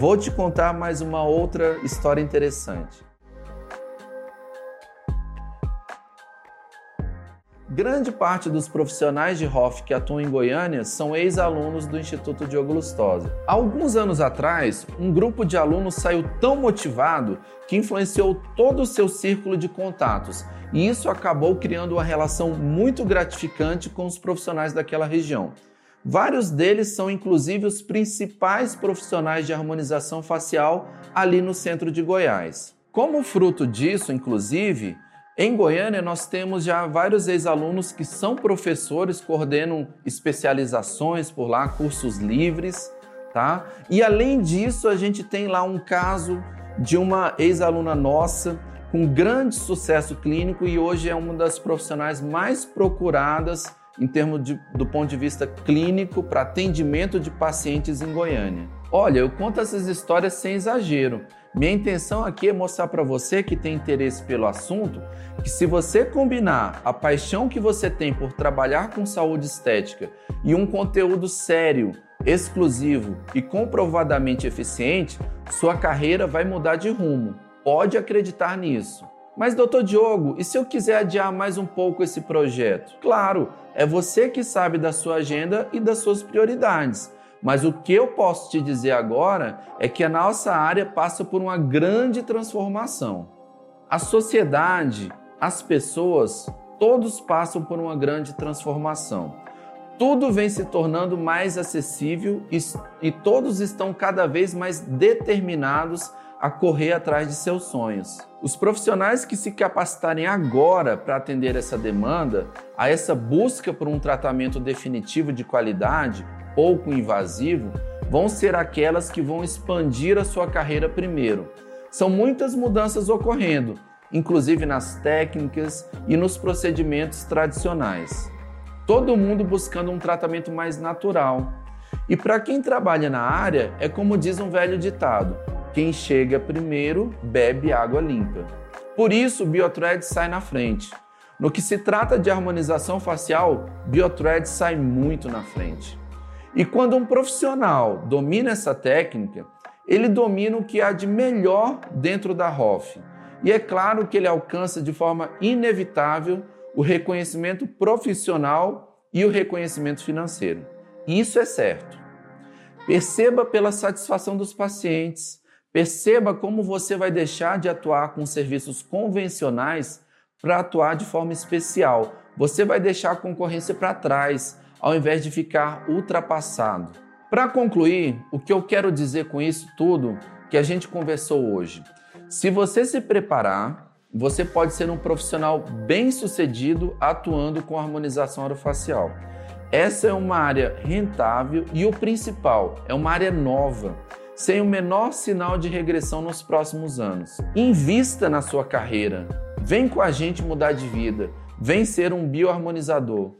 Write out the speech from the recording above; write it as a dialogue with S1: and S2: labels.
S1: vou te contar mais uma outra história interessante. Grande parte dos profissionais de HOF que atuam em Goiânia são ex-alunos do Instituto Diogo Lustosa. Alguns anos atrás, um grupo de alunos saiu tão motivado que influenciou todo o seu círculo de contatos, e isso acabou criando uma relação muito gratificante com os profissionais daquela região. Vários deles são inclusive os principais profissionais de harmonização facial ali no centro de Goiás. Como fruto disso, inclusive, em Goiânia, nós temos já vários ex-alunos que são professores, coordenam especializações por lá, cursos livres, tá? E além disso, a gente tem lá um caso de uma ex-aluna nossa com grande sucesso clínico e hoje é uma das profissionais mais procuradas em termos de, do ponto de vista clínico para atendimento de pacientes em Goiânia. Olha, eu conto essas histórias sem exagero. Minha intenção aqui é mostrar para você que tem interesse pelo assunto que se você combinar a paixão que você tem por trabalhar com saúde estética e um conteúdo sério, exclusivo e comprovadamente eficiente, sua carreira vai mudar de rumo. Pode acreditar nisso. Mas, doutor Diogo, e se eu quiser adiar mais um pouco esse projeto? Claro, é você que sabe da sua agenda e das suas prioridades. Mas o que eu posso te dizer agora é que a nossa área passa por uma grande transformação. A sociedade, as pessoas, todos passam por uma grande transformação. Tudo vem se tornando mais acessível e, e todos estão cada vez mais determinados a correr atrás de seus sonhos. Os profissionais que se capacitarem agora para atender essa demanda, a essa busca por um tratamento definitivo de qualidade, pouco invasivo, vão ser aquelas que vão expandir a sua carreira primeiro. São muitas mudanças ocorrendo, inclusive nas técnicas e nos procedimentos tradicionais. Todo mundo buscando um tratamento mais natural. E para quem trabalha na área, é como diz um velho ditado: quem chega primeiro bebe água limpa. Por isso, o Biothread sai na frente. No que se trata de harmonização facial, Biothread sai muito na frente. E quando um profissional domina essa técnica, ele domina o que há de melhor dentro da ROF. E é claro que ele alcança de forma inevitável o reconhecimento profissional e o reconhecimento financeiro. Isso é certo. Perceba pela satisfação dos pacientes, Perceba como você vai deixar de atuar com serviços convencionais para atuar de forma especial. Você vai deixar a concorrência para trás, ao invés de ficar ultrapassado. Para concluir, o que eu quero dizer com isso tudo que a gente conversou hoje? Se você se preparar, você pode ser um profissional bem-sucedido atuando com harmonização orofacial. Essa é uma área rentável e o principal, é uma área nova sem o menor sinal de regressão nos próximos anos. Invista na sua carreira. Vem com a gente mudar de vida. Vem ser um bioharmonizador.